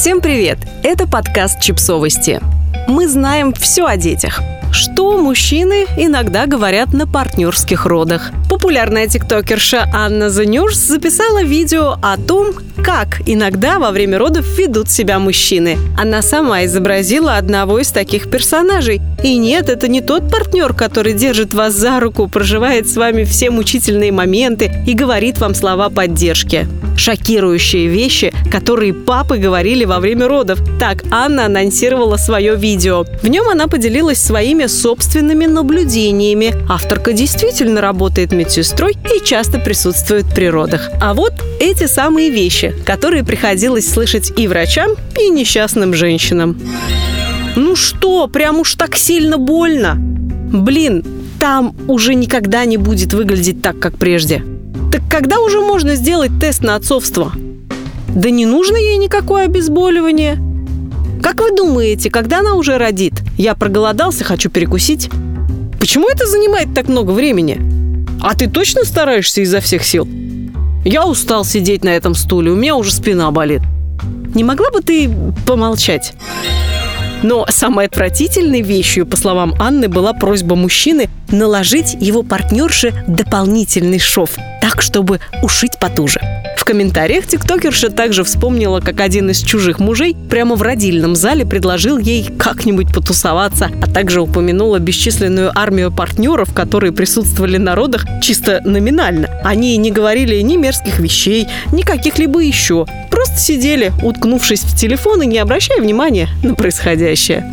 Всем привет! Это подкаст «Чипсовости». Мы знаем все о детях. Что мужчины иногда говорят на партнерских родах. Популярная тиктокерша Анна News записала видео о том, как иногда во время родов ведут себя мужчины. Она сама изобразила одного из таких персонажей. И нет, это не тот партнер, который держит вас за руку, проживает с вами все мучительные моменты и говорит вам слова поддержки. Шокирующие вещи, которые папы говорили во время родов. Так Анна анонсировала свое видео. В нем она поделилась своими собственными наблюдениями. Авторка действительно работает медсестрой и часто присутствует при родах. А вот эти самые вещи которые приходилось слышать и врачам, и несчастным женщинам. Ну что, прям уж так сильно больно? Блин, там уже никогда не будет выглядеть так, как прежде. Так когда уже можно сделать тест на отцовство? Да не нужно ей никакое обезболивание. Как вы думаете, когда она уже родит? Я проголодался, хочу перекусить. Почему это занимает так много времени? А ты точно стараешься изо всех сил? Я устал сидеть на этом стуле, у меня уже спина болит. Не могла бы ты помолчать? Но самой отвратительной вещью, по словам Анны, была просьба мужчины наложить его партнерше дополнительный шов, так, чтобы ушить потуже комментариях тиктокерша также вспомнила, как один из чужих мужей прямо в родильном зале предложил ей как-нибудь потусоваться, а также упомянула бесчисленную армию партнеров, которые присутствовали на родах чисто номинально. Они не говорили ни мерзких вещей, ни каких-либо еще. Просто сидели, уткнувшись в телефон и не обращая внимания на происходящее.